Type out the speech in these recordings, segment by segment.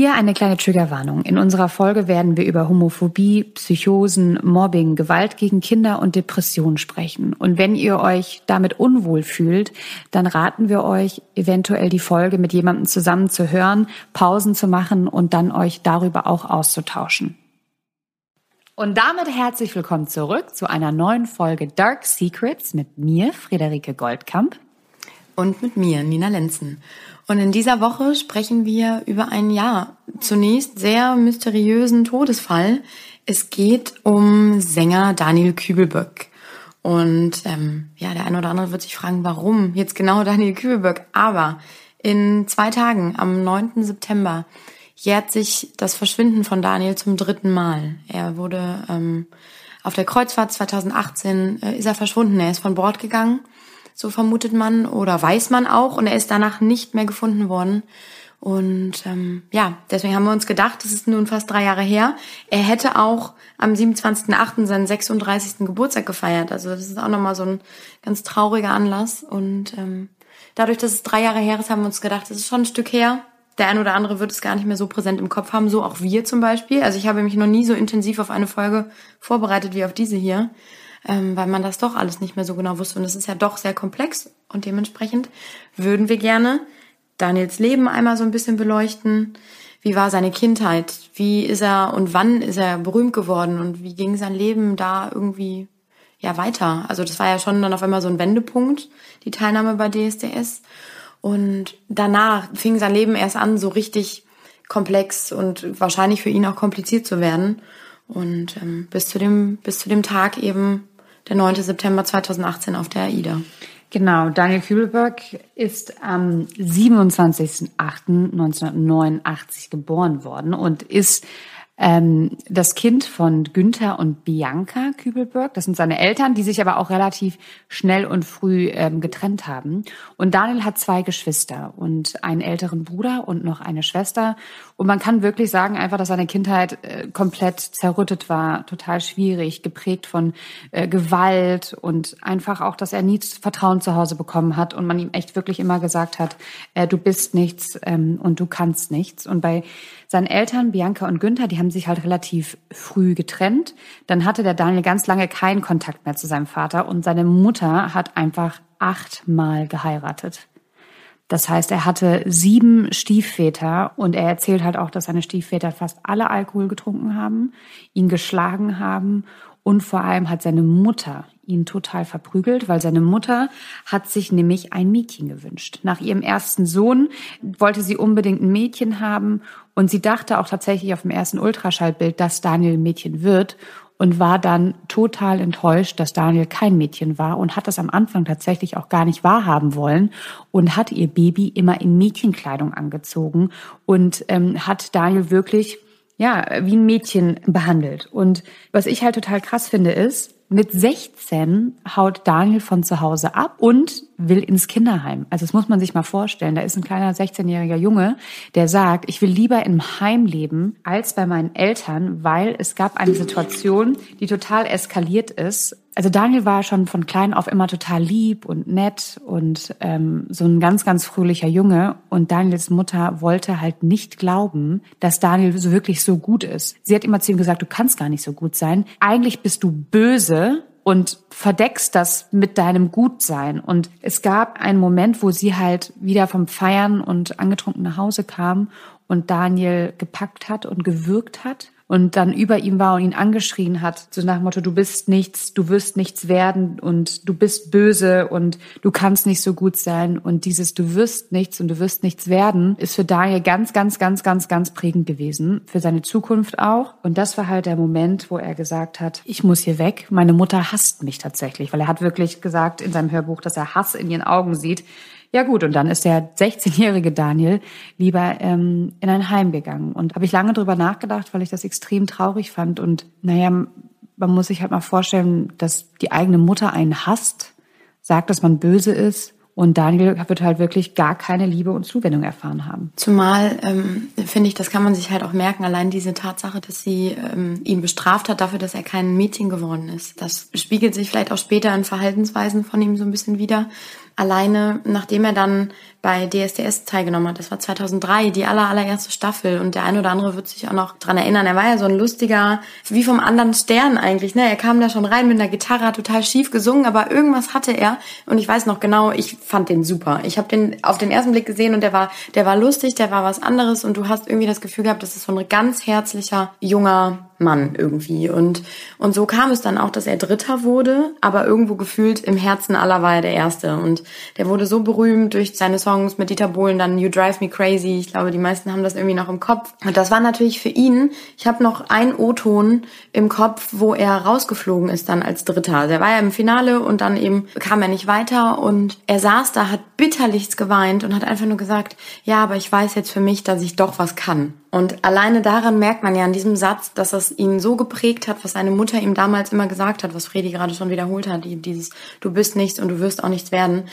Hier eine kleine Triggerwarnung. In unserer Folge werden wir über Homophobie, Psychosen, Mobbing, Gewalt gegen Kinder und Depressionen sprechen. Und wenn ihr euch damit unwohl fühlt, dann raten wir euch, eventuell die Folge mit jemandem zusammen zu hören, Pausen zu machen und dann euch darüber auch auszutauschen. Und damit herzlich willkommen zurück zu einer neuen Folge Dark Secrets mit mir, Friederike Goldkamp. Und mit mir, Nina Lenzen. Und in dieser Woche sprechen wir über einen, ja, zunächst sehr mysteriösen Todesfall. Es geht um Sänger Daniel Kübelböck. Und ähm, ja, der eine oder andere wird sich fragen, warum jetzt genau Daniel Kübelböck. Aber in zwei Tagen, am 9. September, jährt sich das Verschwinden von Daniel zum dritten Mal. Er wurde ähm, auf der Kreuzfahrt 2018 äh, ist er verschwunden. Er ist von Bord gegangen so vermutet man oder weiß man auch. Und er ist danach nicht mehr gefunden worden. Und ähm, ja, deswegen haben wir uns gedacht, das ist nun fast drei Jahre her. Er hätte auch am 27.08. seinen 36. Geburtstag gefeiert. Also das ist auch nochmal so ein ganz trauriger Anlass. Und ähm, dadurch, dass es drei Jahre her ist, haben wir uns gedacht, das ist schon ein Stück her. Der ein oder andere wird es gar nicht mehr so präsent im Kopf haben, so auch wir zum Beispiel. Also ich habe mich noch nie so intensiv auf eine Folge vorbereitet wie auf diese hier ähm, weil man das doch alles nicht mehr so genau wusste. Und es ist ja doch sehr komplex und dementsprechend würden wir gerne Daniels Leben einmal so ein bisschen beleuchten. Wie war seine Kindheit? Wie ist er und wann ist er berühmt geworden und wie ging sein Leben da irgendwie ja weiter? Also das war ja schon dann auf einmal so ein Wendepunkt, die Teilnahme bei DSDS. Und danach fing sein Leben erst an, so richtig komplex und wahrscheinlich für ihn auch kompliziert zu werden. Und ähm, bis zu dem bis zu dem Tag eben der 9. September 2018 auf der AIDA. Genau, Daniel Kübelberg ist am 27.08.1989 geboren worden und ist ähm, das Kind von Günther und Bianca Kübelberg. Das sind seine Eltern, die sich aber auch relativ schnell und früh ähm, getrennt haben. Und Daniel hat zwei Geschwister und einen älteren Bruder und noch eine Schwester. Und man kann wirklich sagen einfach, dass seine Kindheit äh, komplett zerrüttet war, total schwierig, geprägt von äh, Gewalt und einfach auch, dass er nie Vertrauen zu Hause bekommen hat und man ihm echt wirklich immer gesagt hat, äh, du bist nichts ähm, und du kannst nichts. Und bei seinen Eltern, Bianca und Günther, die haben sich halt relativ früh getrennt. Dann hatte der Daniel ganz lange keinen Kontakt mehr zu seinem Vater und seine Mutter hat einfach achtmal geheiratet. Das heißt, er hatte sieben Stiefväter und er erzählt halt auch, dass seine Stiefväter fast alle Alkohol getrunken haben, ihn geschlagen haben und vor allem hat seine Mutter ihn total verprügelt, weil seine Mutter hat sich nämlich ein Mädchen gewünscht. Nach ihrem ersten Sohn wollte sie unbedingt ein Mädchen haben und sie dachte auch tatsächlich auf dem ersten Ultraschallbild, dass Daniel ein Mädchen wird und war dann total enttäuscht, dass Daniel kein Mädchen war und hat das am Anfang tatsächlich auch gar nicht wahrhaben wollen und hat ihr Baby immer in Mädchenkleidung angezogen und ähm, hat Daniel wirklich ja wie ein Mädchen behandelt. Und was ich halt total krass finde ist, mit 16 haut Daniel von zu Hause ab und will ins Kinderheim. Also das muss man sich mal vorstellen. Da ist ein kleiner 16-jähriger Junge, der sagt, ich will lieber im Heim leben als bei meinen Eltern, weil es gab eine Situation, die total eskaliert ist. Also Daniel war schon von klein auf immer total lieb und nett und ähm, so ein ganz, ganz fröhlicher Junge. Und Daniels Mutter wollte halt nicht glauben, dass Daniel so wirklich so gut ist. Sie hat immer zu ihm gesagt, du kannst gar nicht so gut sein. Eigentlich bist du böse und verdeckst das mit deinem Gutsein. Und es gab einen Moment, wo sie halt wieder vom Feiern und angetrunken nach Hause kam und Daniel gepackt hat und gewürgt hat und dann über ihm war und ihn angeschrien hat, so nach dem Motto, du bist nichts, du wirst nichts werden und du bist böse und du kannst nicht so gut sein und dieses du wirst nichts und du wirst nichts werden, ist für Daniel ganz, ganz, ganz, ganz, ganz prägend gewesen, für seine Zukunft auch. Und das war halt der Moment, wo er gesagt hat, ich muss hier weg, meine Mutter hasst mich tatsächlich, weil er hat wirklich gesagt in seinem Hörbuch, dass er Hass in ihren Augen sieht. Ja gut, und dann ist der 16-jährige Daniel lieber ähm, in ein Heim gegangen. Und habe ich lange drüber nachgedacht, weil ich das extrem traurig fand. Und naja, man muss sich halt mal vorstellen, dass die eigene Mutter einen hasst, sagt, dass man böse ist und Daniel wird halt wirklich gar keine Liebe und Zuwendung erfahren haben. Zumal ähm, finde ich, das kann man sich halt auch merken, allein diese Tatsache, dass sie ähm, ihn bestraft hat dafür, dass er kein Mädchen geworden ist. Das spiegelt sich vielleicht auch später in Verhaltensweisen von ihm so ein bisschen wieder. Alleine nachdem er dann bei DSDS teilgenommen hat. Das war 2003, die aller, allererste Staffel. Und der eine oder andere wird sich auch noch dran erinnern. Er war ja so ein lustiger, wie vom anderen Stern eigentlich. Ne? Er kam da schon rein mit einer Gitarre, hat total schief gesungen, aber irgendwas hatte er. Und ich weiß noch genau, ich fand den super. Ich habe den auf den ersten Blick gesehen und der war, der war lustig, der war was anderes. Und du hast irgendwie das Gefühl gehabt, das ist so ein ganz herzlicher, junger Mann irgendwie. Und, und so kam es dann auch, dass er Dritter wurde, aber irgendwo gefühlt im Herzen aller war er der Erste. Und der wurde so berühmt durch seine Songs mit Dieter Bohlen, dann You Drive Me Crazy. Ich glaube, die meisten haben das irgendwie noch im Kopf. Und das war natürlich für ihn, ich habe noch einen O-Ton im Kopf, wo er rausgeflogen ist dann als Dritter. Der war ja im Finale und dann eben kam er nicht weiter und er saß da, hat bitterlichst geweint und hat einfach nur gesagt, ja, aber ich weiß jetzt für mich, dass ich doch was kann. Und alleine daran merkt man ja an diesem Satz, dass es ihn so geprägt hat, was seine Mutter ihm damals immer gesagt hat, was Fredi gerade schon wiederholt hat, dieses du bist nichts und du wirst auch nichts werden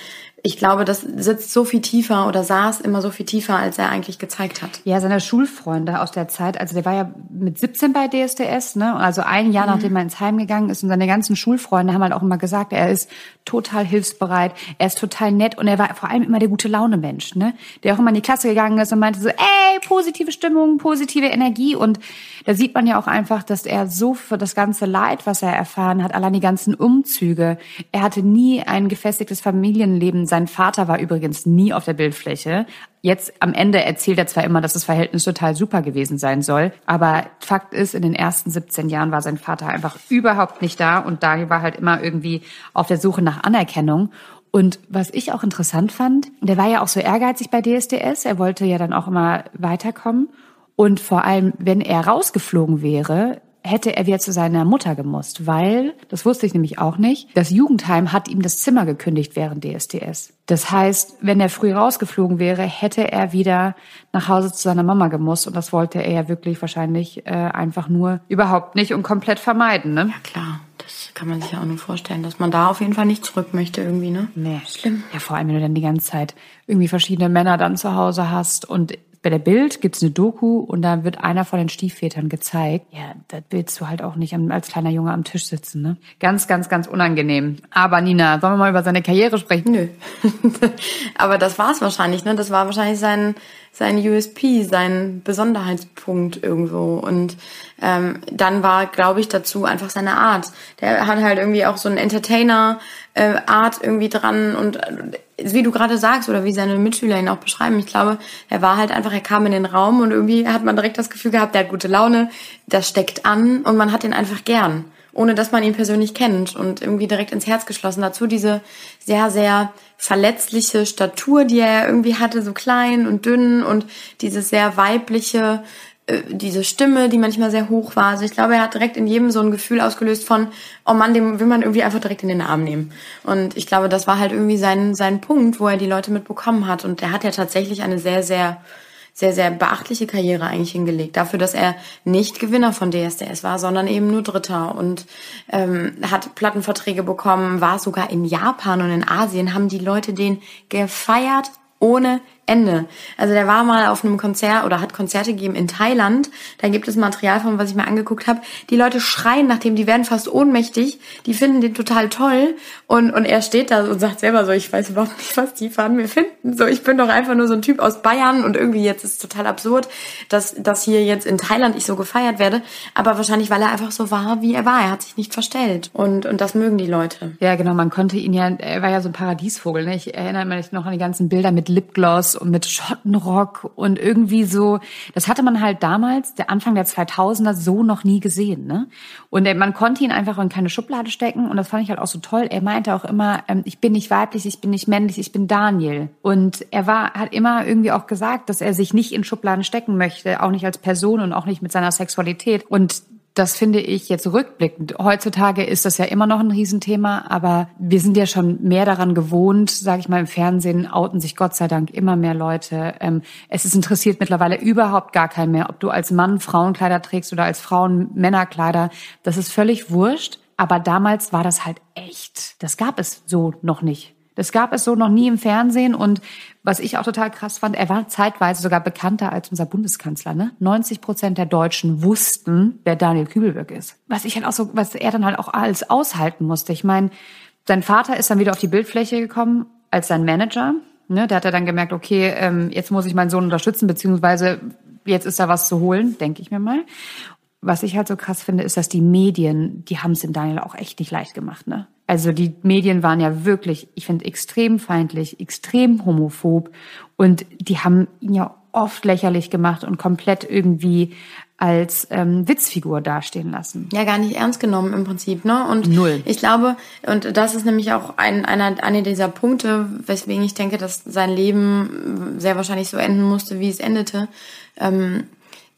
ich glaube, das sitzt so viel tiefer oder saß immer so viel tiefer, als er eigentlich gezeigt hat. Ja, seine Schulfreunde aus der Zeit, also der war ja mit 17 bei DSDS, ne? Also ein Jahr mhm. nachdem er ins Heim gegangen ist und seine ganzen Schulfreunde haben halt auch immer gesagt, er ist total hilfsbereit, er ist total nett und er war vor allem immer der gute Laune Mensch, ne? Der auch immer in die Klasse gegangen ist und meinte so, ey, positive Stimmung, positive Energie und da sieht man ja auch einfach, dass er so für das ganze Leid, was er erfahren hat, allein die ganzen Umzüge, er hatte nie ein gefestigtes Familienleben sein Vater war übrigens nie auf der Bildfläche. Jetzt am Ende erzählt er zwar immer, dass das Verhältnis total super gewesen sein soll, aber Fakt ist, in den ersten 17 Jahren war sein Vater einfach überhaupt nicht da und Daniel war halt immer irgendwie auf der Suche nach Anerkennung. Und was ich auch interessant fand, der war ja auch so ehrgeizig bei DSDS, er wollte ja dann auch immer weiterkommen. Und vor allem, wenn er rausgeflogen wäre, hätte er wieder zu seiner Mutter gemusst, weil, das wusste ich nämlich auch nicht, das Jugendheim hat ihm das Zimmer gekündigt während DSDS. Das heißt, wenn er früh rausgeflogen wäre, hätte er wieder nach Hause zu seiner Mama gemusst und das wollte er ja wirklich wahrscheinlich äh, einfach nur überhaupt nicht und komplett vermeiden, ne? Ja klar, das kann man sich ja auch nur vorstellen, dass man da auf jeden Fall nicht zurück möchte irgendwie, ne? Nee. Schlimm. Ja, vor allem, wenn du dann die ganze Zeit irgendwie verschiedene Männer dann zu Hause hast und bei der Bild gibt's eine Doku und da wird einer von den Stiefvätern gezeigt. Ja, das willst du halt auch nicht als kleiner Junge am Tisch sitzen, ne? Ganz, ganz, ganz unangenehm. Aber Nina, sollen wir mal über seine Karriere sprechen? Nö. Aber das war's wahrscheinlich, ne? Das war wahrscheinlich sein, sein USP, sein Besonderheitspunkt irgendwo. Und ähm, dann war, glaube ich, dazu einfach seine Art. Der hat halt irgendwie auch so ein Entertainer äh, irgendwie dran und äh, wie du gerade sagst oder wie seine Mitschüler ihn auch beschreiben, ich glaube, er war halt einfach, er kam in den Raum und irgendwie hat man direkt das Gefühl gehabt, der hat gute Laune, das steckt an und man hat ihn einfach gern, ohne dass man ihn persönlich kennt und irgendwie direkt ins Herz geschlossen. Dazu diese sehr, sehr verletzliche Statur, die er irgendwie hatte, so klein und dünn und dieses sehr weibliche, äh, diese Stimme, die manchmal sehr hoch war. Also ich glaube, er hat direkt in jedem so ein Gefühl ausgelöst von, oh Mann, dem will man irgendwie einfach direkt in den Arm nehmen. Und ich glaube, das war halt irgendwie sein, sein Punkt, wo er die Leute mitbekommen hat. Und er hat ja tatsächlich eine sehr, sehr, sehr, sehr beachtliche Karriere eigentlich hingelegt. Dafür, dass er nicht Gewinner von DSDS war, sondern eben nur Dritter. Und ähm, hat Plattenverträge bekommen, war sogar in Japan und in Asien, haben die Leute den gefeiert ohne Ende. Also der war mal auf einem Konzert oder hat Konzerte gegeben in Thailand. Da gibt es Material von, was ich mir angeguckt habe. Die Leute schreien nach dem, die werden fast ohnmächtig. Die finden den total toll. Und, und er steht da und sagt selber so, ich weiß überhaupt nicht, was die von mir finden. So, ich bin doch einfach nur so ein Typ aus Bayern und irgendwie jetzt ist es total absurd, dass, dass hier jetzt in Thailand ich so gefeiert werde. Aber wahrscheinlich, weil er einfach so war, wie er war. Er hat sich nicht verstellt. Und, und das mögen die Leute. Ja, genau. Man konnte ihn ja, er war ja so ein Paradiesvogel. Ne? Ich erinnere mich noch an die ganzen Bilder mit Lipgloss und mit Schottenrock und irgendwie so, das hatte man halt damals, der Anfang der 2000er, so noch nie gesehen. Ne? Und man konnte ihn einfach in keine Schublade stecken und das fand ich halt auch so toll. Er meinte auch immer, ähm, ich bin nicht weiblich, ich bin nicht männlich, ich bin Daniel. Und er war, hat immer irgendwie auch gesagt, dass er sich nicht in Schubladen stecken möchte, auch nicht als Person und auch nicht mit seiner Sexualität. Und das finde ich jetzt rückblickend. Heutzutage ist das ja immer noch ein Riesenthema, aber wir sind ja schon mehr daran gewohnt, sage ich mal, im Fernsehen outen sich Gott sei Dank immer mehr Leute. Ähm, es ist interessiert mittlerweile überhaupt gar keinen mehr, ob du als Mann Frauenkleider trägst oder als Frauen Männerkleider. Das ist völlig wurscht. Aber damals war das halt echt. Das gab es so noch nicht. Das gab es so noch nie im Fernsehen und was ich auch total krass fand, er war zeitweise sogar bekannter als unser Bundeskanzler. Ne? 90 Prozent der Deutschen wussten, wer Daniel Kübelberg ist. Was ich halt auch so, was er dann halt auch alles aushalten musste. Ich meine, sein Vater ist dann wieder auf die Bildfläche gekommen als sein Manager. Ne, der hat er dann gemerkt, okay, ähm, jetzt muss ich meinen Sohn unterstützen, beziehungsweise jetzt ist da was zu holen, denke ich mir mal. Was ich halt so krass finde, ist, dass die Medien, die haben es dem Daniel auch echt nicht leicht gemacht, ne? Also die Medien waren ja wirklich, ich finde, extrem feindlich, extrem homophob und die haben ihn ja oft lächerlich gemacht und komplett irgendwie als ähm, Witzfigur dastehen lassen. Ja, gar nicht ernst genommen im Prinzip, ne? Und Null. ich glaube, und das ist nämlich auch ein, einer, einer dieser Punkte, weswegen ich denke, dass sein Leben sehr wahrscheinlich so enden musste, wie es endete, ähm,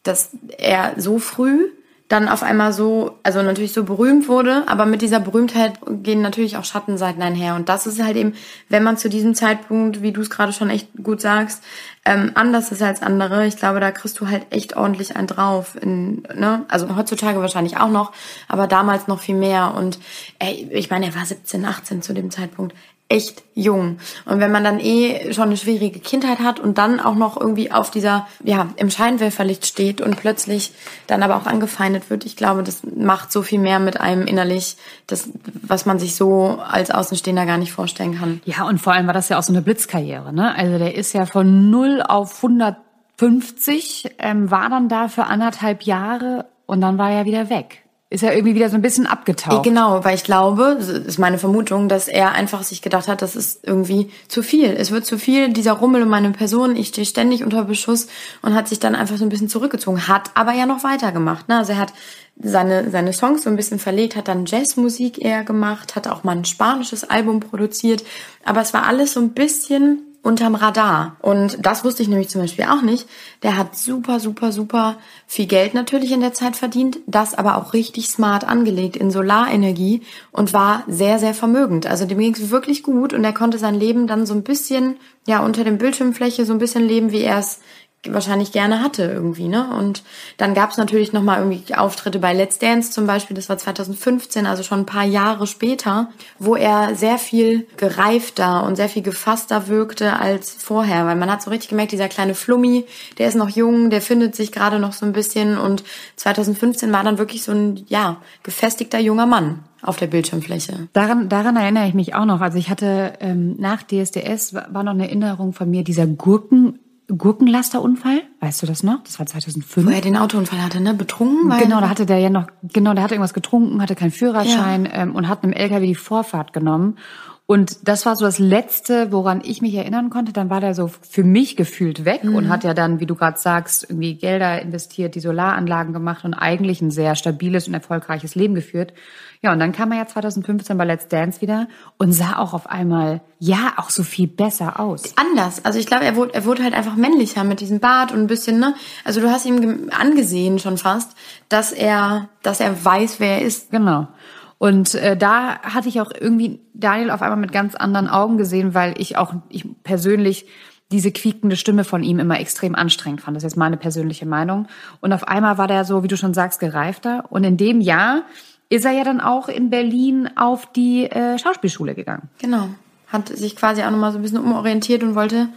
dass er so früh dann auf einmal so, also natürlich so berühmt wurde, aber mit dieser Berühmtheit gehen natürlich auch Schattenseiten einher. Und das ist halt eben, wenn man zu diesem Zeitpunkt, wie du es gerade schon echt gut sagst, ähm, anders ist als andere, ich glaube, da kriegst du halt echt ordentlich einen drauf. In, ne? Also heutzutage wahrscheinlich auch noch, aber damals noch viel mehr. Und ey, ich meine, er war 17, 18 zu dem Zeitpunkt echt jung. Und wenn man dann eh schon eine schwierige Kindheit hat und dann auch noch irgendwie auf dieser, ja, im Scheinwerferlicht steht und plötzlich dann aber auch angefeindet wird, ich glaube, das macht so viel mehr mit einem innerlich, das, was man sich so als Außenstehender gar nicht vorstellen kann. Ja, und vor allem war das ja auch so eine Blitzkarriere, ne? Also der ist ja von 0 auf 150, ähm, war dann da für anderthalb Jahre und dann war er wieder weg ist er irgendwie wieder so ein bisschen abgetaucht. Genau, weil ich glaube, das ist meine Vermutung, dass er einfach sich gedacht hat, das ist irgendwie zu viel. Es wird zu viel, dieser Rummel um meine Person, ich stehe ständig unter Beschuss und hat sich dann einfach so ein bisschen zurückgezogen, hat aber ja noch weitergemacht. Ne? Also er hat seine, seine Songs so ein bisschen verlegt, hat dann Jazzmusik eher gemacht, hat auch mal ein spanisches Album produziert, aber es war alles so ein bisschen unterm Radar. Und das wusste ich nämlich zum Beispiel auch nicht. Der hat super, super, super viel Geld natürlich in der Zeit verdient, das aber auch richtig smart angelegt in Solarenergie und war sehr, sehr vermögend. Also dem ging es wirklich gut und er konnte sein Leben dann so ein bisschen, ja, unter dem Bildschirmfläche so ein bisschen leben, wie er es wahrscheinlich gerne hatte irgendwie, ne? Und dann gab es natürlich noch mal irgendwie Auftritte bei Let's Dance zum Beispiel, das war 2015, also schon ein paar Jahre später, wo er sehr viel gereifter und sehr viel gefasster wirkte als vorher, weil man hat so richtig gemerkt, dieser kleine Flummi, der ist noch jung, der findet sich gerade noch so ein bisschen und 2015 war dann wirklich so ein, ja, gefestigter junger Mann auf der Bildschirmfläche. Daran, daran erinnere ich mich auch noch. Also ich hatte ähm, nach DSDS war noch eine Erinnerung von mir dieser Gurken Gurkenlasterunfall, weißt du das noch? Das war 2005. Wo er den Autounfall hatte, ne? Betrunken? Genau, da hatte der ja noch, genau, der hatte irgendwas getrunken, hatte keinen Führerschein ja. ähm, und hat einem LKW die Vorfahrt genommen. Und das war so das Letzte, woran ich mich erinnern konnte. Dann war der so für mich gefühlt weg mhm. und hat ja dann, wie du gerade sagst, irgendwie Gelder investiert, die Solaranlagen gemacht und eigentlich ein sehr stabiles und erfolgreiches Leben geführt. Ja, und dann kam er ja 2015 bei Let's Dance wieder und sah auch auf einmal, ja, auch so viel besser aus. Anders. Also ich glaube, er wurde, er wurde halt einfach männlicher mit diesem Bart und ein bisschen, ne? Also du hast ihm angesehen schon fast, dass er, dass er weiß, wer er ist. Genau. Und äh, da hatte ich auch irgendwie Daniel auf einmal mit ganz anderen Augen gesehen, weil ich auch ich persönlich diese quiekende Stimme von ihm immer extrem anstrengend fand. Das ist jetzt meine persönliche Meinung. Und auf einmal war der so, wie du schon sagst, gereifter. Und in dem Jahr ist er ja dann auch in Berlin auf die äh, Schauspielschule gegangen. Genau. Hat sich quasi auch nochmal so ein bisschen umorientiert und wollte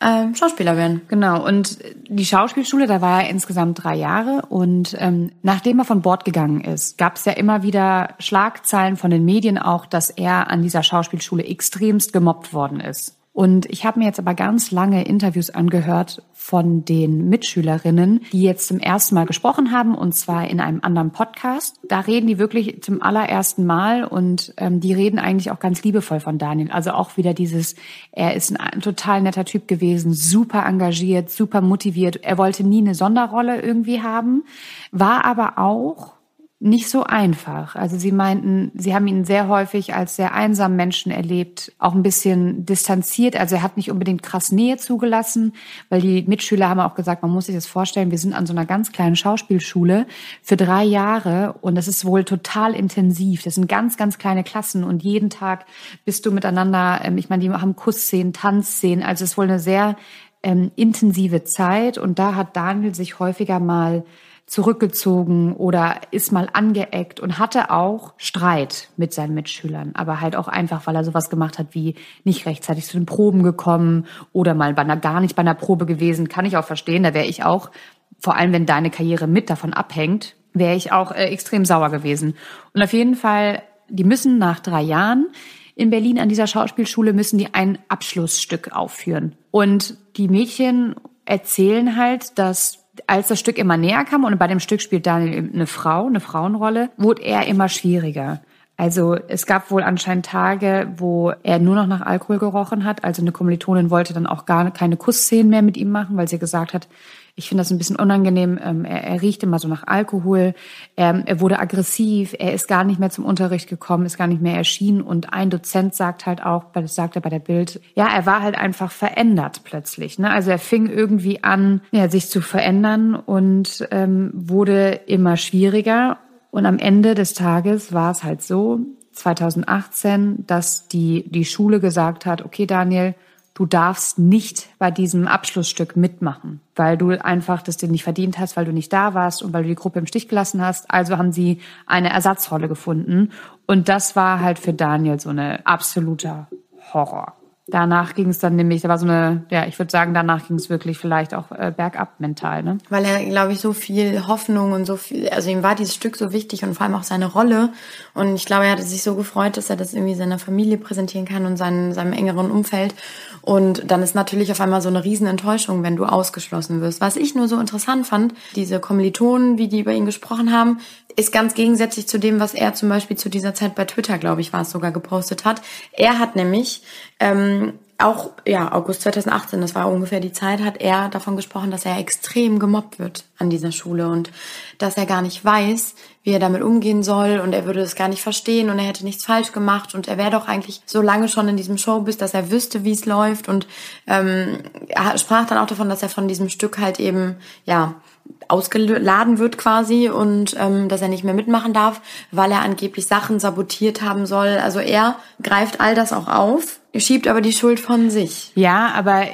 ähm, Schauspieler werden. Genau, und die Schauspielschule, da war er insgesamt drei Jahre und ähm, nachdem er von Bord gegangen ist, gab es ja immer wieder Schlagzeilen von den Medien auch, dass er an dieser Schauspielschule extremst gemobbt worden ist. Und ich habe mir jetzt aber ganz lange Interviews angehört von den Mitschülerinnen, die jetzt zum ersten Mal gesprochen haben, und zwar in einem anderen Podcast. Da reden die wirklich zum allerersten Mal und ähm, die reden eigentlich auch ganz liebevoll von Daniel. Also auch wieder dieses, er ist ein total netter Typ gewesen, super engagiert, super motiviert. Er wollte nie eine Sonderrolle irgendwie haben, war aber auch nicht so einfach. Also sie meinten, sie haben ihn sehr häufig als sehr einsamen Menschen erlebt, auch ein bisschen distanziert. Also er hat nicht unbedingt krass Nähe zugelassen, weil die Mitschüler haben auch gesagt, man muss sich das vorstellen, wir sind an so einer ganz kleinen Schauspielschule für drei Jahre und das ist wohl total intensiv. Das sind ganz, ganz kleine Klassen und jeden Tag bist du miteinander, ähm, ich meine, die haben Kussszenen, Tanzszenen, also es ist wohl eine sehr ähm, intensive Zeit und da hat Daniel sich häufiger mal zurückgezogen oder ist mal angeeckt und hatte auch Streit mit seinen Mitschülern, aber halt auch einfach, weil er sowas gemacht hat wie nicht rechtzeitig zu den Proben gekommen oder mal bei einer, gar nicht bei einer Probe gewesen, kann ich auch verstehen, da wäre ich auch, vor allem wenn deine Karriere mit davon abhängt, wäre ich auch äh, extrem sauer gewesen. Und auf jeden Fall, die müssen nach drei Jahren in Berlin an dieser Schauspielschule müssen die ein Abschlussstück aufführen. Und die Mädchen erzählen halt, dass als das Stück immer näher kam und bei dem Stück spielt Daniel eine Frau, eine Frauenrolle, wurde er immer schwieriger. Also es gab wohl anscheinend Tage, wo er nur noch nach Alkohol gerochen hat. Also eine Kommilitonin wollte dann auch gar keine Kussszenen mehr mit ihm machen, weil sie gesagt hat, ich finde das ein bisschen unangenehm. Ähm, er, er riecht immer so nach Alkohol. Er, er wurde aggressiv. Er ist gar nicht mehr zum Unterricht gekommen, ist gar nicht mehr erschienen. Und ein Dozent sagt halt auch, das sagt er bei der Bild, ja, er war halt einfach verändert plötzlich. Ne? Also er fing irgendwie an, ja, sich zu verändern und ähm, wurde immer schwieriger. Und am Ende des Tages war es halt so, 2018, dass die, die Schule gesagt hat, okay, Daniel, du darfst nicht bei diesem Abschlussstück mitmachen, weil du einfach das dir nicht verdient hast, weil du nicht da warst und weil du die Gruppe im Stich gelassen hast. Also haben sie eine Ersatzrolle gefunden. Und das war halt für Daniel so eine absoluter Horror. Danach ging es dann nämlich, da war so eine, ja, ich würde sagen, danach ging es wirklich vielleicht auch äh, bergab mental, ne? Weil er, glaube ich, so viel Hoffnung und so viel, also ihm war dieses Stück so wichtig und vor allem auch seine Rolle. Und ich glaube, er hatte sich so gefreut, dass er das irgendwie seiner Familie präsentieren kann und seinen, seinem engeren Umfeld. Und dann ist natürlich auf einmal so eine Riesenenttäuschung, wenn du ausgeschlossen wirst. Was ich nur so interessant fand, diese Kommilitonen, wie die über ihn gesprochen haben, ist ganz gegensätzlich zu dem, was er zum Beispiel zu dieser Zeit bei Twitter, glaube ich, war es sogar gepostet hat. Er hat nämlich ähm, auch, ja, August 2018, das war ungefähr die Zeit, hat er davon gesprochen, dass er extrem gemobbt wird an dieser Schule und dass er gar nicht weiß, wie er damit umgehen soll und er würde es gar nicht verstehen und er hätte nichts falsch gemacht und er wäre doch eigentlich so lange schon in diesem Showbiz, dass er wüsste, wie es läuft und ähm, er sprach dann auch davon, dass er von diesem Stück halt eben, ja, ausgeladen wird quasi und ähm, dass er nicht mehr mitmachen darf, weil er angeblich Sachen sabotiert haben soll. Also er greift all das auch auf, schiebt aber die Schuld von sich. Ja, aber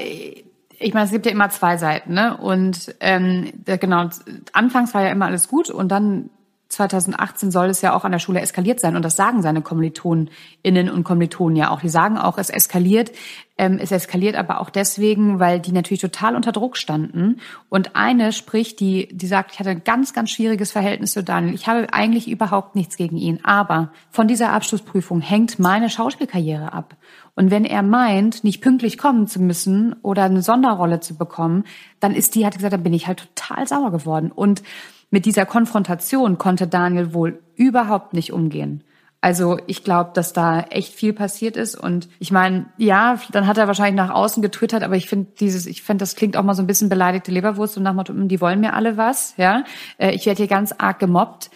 ich meine, es gibt ja immer zwei Seiten, ne? Und ähm, genau, anfangs war ja immer alles gut und dann 2018 soll es ja auch an der Schule eskaliert sein. Und das sagen seine KommilitonInnen und Kommilitonen ja auch. Die sagen auch, es eskaliert. Ähm, es eskaliert aber auch deswegen, weil die natürlich total unter Druck standen. Und eine spricht, die, die sagt, ich hatte ein ganz, ganz schwieriges Verhältnis zu Daniel. Ich habe eigentlich überhaupt nichts gegen ihn. Aber von dieser Abschlussprüfung hängt meine Schauspielkarriere ab. Und wenn er meint, nicht pünktlich kommen zu müssen oder eine Sonderrolle zu bekommen, dann ist die, hat gesagt, dann bin ich halt total sauer geworden. Und mit dieser Konfrontation konnte Daniel wohl überhaupt nicht umgehen. Also ich glaube, dass da echt viel passiert ist und ich meine, ja, dann hat er wahrscheinlich nach außen getwittert, aber ich finde dieses, ich finde, das klingt auch mal so ein bisschen beleidigte Leberwurst und nach Motto, hm, die wollen mir alle was, ja. Äh, ich werde hier ganz arg gemobbt,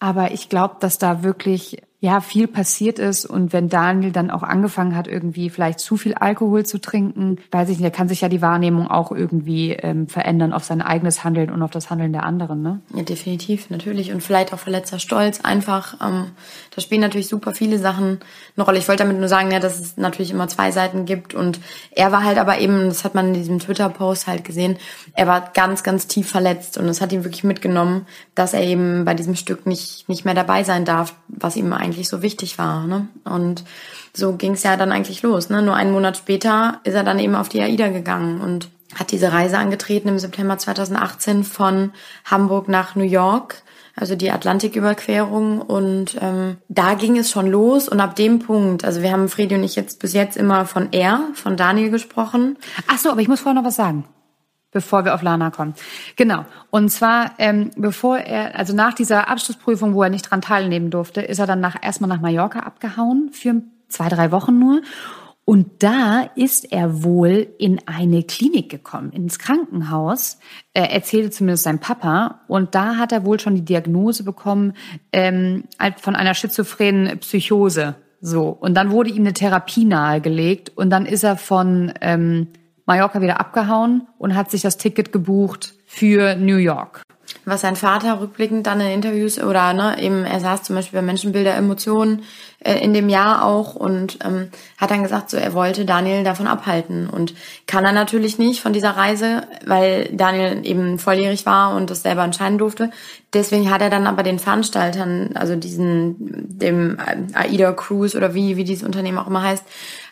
aber ich glaube, dass da wirklich ja viel passiert ist und wenn Daniel dann auch angefangen hat, irgendwie vielleicht zu viel Alkohol zu trinken, weiß ich nicht, da kann sich ja die Wahrnehmung auch irgendwie ähm, verändern auf sein eigenes Handeln und auf das Handeln der anderen, ne? Ja, definitiv, natürlich. Und vielleicht auch verletzter Stolz einfach. Ähm, da spielen natürlich super viele Sachen eine Rolle. Ich wollte damit nur sagen, ja, dass es natürlich immer zwei Seiten gibt. Und er war halt aber eben, das hat man in diesem Twitter-Post halt gesehen, er war ganz, ganz tief verletzt und es hat ihn wirklich mitgenommen, dass er eben bei diesem Stück nicht, nicht mehr dabei sein darf, was ihm eigentlich eigentlich so wichtig war. Ne? Und so ging es ja dann eigentlich los. Ne? Nur einen Monat später ist er dann eben auf die AIDA gegangen und hat diese Reise angetreten im September 2018 von Hamburg nach New York, also die Atlantiküberquerung. Und ähm, da ging es schon los. Und ab dem Punkt, also wir haben Fredi und ich jetzt bis jetzt immer von er, von Daniel gesprochen. Ach so, aber ich muss vorher noch was sagen bevor wir auf Lana kommen. Genau. Und zwar, ähm, bevor er, also nach dieser Abschlussprüfung, wo er nicht dran teilnehmen durfte, ist er dann nach, erstmal nach Mallorca abgehauen für zwei, drei Wochen nur. Und da ist er wohl in eine Klinik gekommen, ins Krankenhaus, äh, erzählte zumindest sein Papa. Und da hat er wohl schon die Diagnose bekommen ähm, von einer schizophrenen Psychose. So. Und dann wurde ihm eine Therapie nahegelegt und dann ist er von ähm, Mallorca wieder abgehauen und hat sich das Ticket gebucht für New York. Was sein Vater rückblickend dann in Interviews oder ne, eben, er saß zum Beispiel bei Menschenbilder Emotionen äh, in dem Jahr auch und ähm, hat dann gesagt, so er wollte Daniel davon abhalten und kann er natürlich nicht von dieser Reise, weil Daniel eben volljährig war und das selber entscheiden durfte. Deswegen hat er dann aber den Veranstaltern, also diesen dem AIDA Cruise oder wie wie dieses Unternehmen auch immer heißt,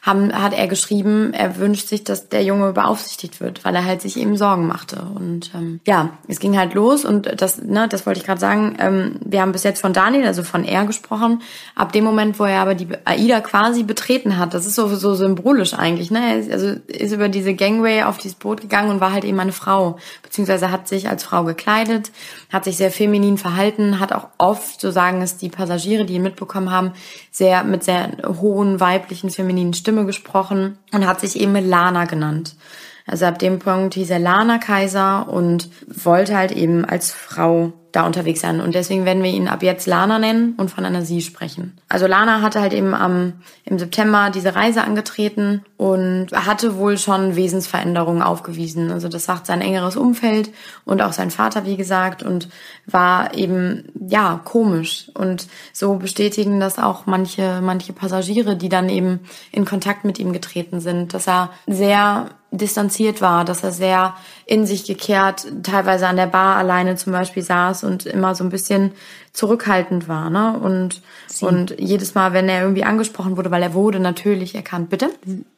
haben, hat er geschrieben, er wünscht sich, dass der Junge beaufsichtigt wird, weil er halt sich eben Sorgen machte. Und ähm, ja, es ging halt los und das, ne, das wollte ich gerade sagen. Ähm, wir haben bis jetzt von Daniel, also von er gesprochen. Ab dem Moment, wo er aber die Aida quasi betreten hat, das ist so, so symbolisch eigentlich, ne? Er ist, also ist über diese Gangway auf dieses Boot gegangen und war halt eben eine Frau, beziehungsweise hat sich als Frau gekleidet, hat sich sehr feminin verhalten, hat auch oft, so sagen es die Passagiere, die ihn mitbekommen haben, sehr mit sehr hohen weiblichen, femininen Stimme gesprochen und hat sich eben Lana genannt. Also ab dem Punkt hieß er Lana Kaiser und wollte halt eben als Frau da unterwegs sein. Und deswegen werden wir ihn ab jetzt Lana nennen und von einer Sie sprechen. Also Lana hatte halt eben am, im September diese Reise angetreten und hatte wohl schon Wesensveränderungen aufgewiesen. Also das sagt sein engeres Umfeld und auch sein Vater, wie gesagt, und war eben, ja, komisch. Und so bestätigen das auch manche, manche Passagiere, die dann eben in Kontakt mit ihm getreten sind, dass er sehr distanziert war, dass er sehr in sich gekehrt, teilweise an der Bar alleine zum Beispiel saß und immer so ein bisschen zurückhaltend war, ne? Und, Sie. und jedes Mal, wenn er irgendwie angesprochen wurde, weil er wurde natürlich erkannt. Bitte?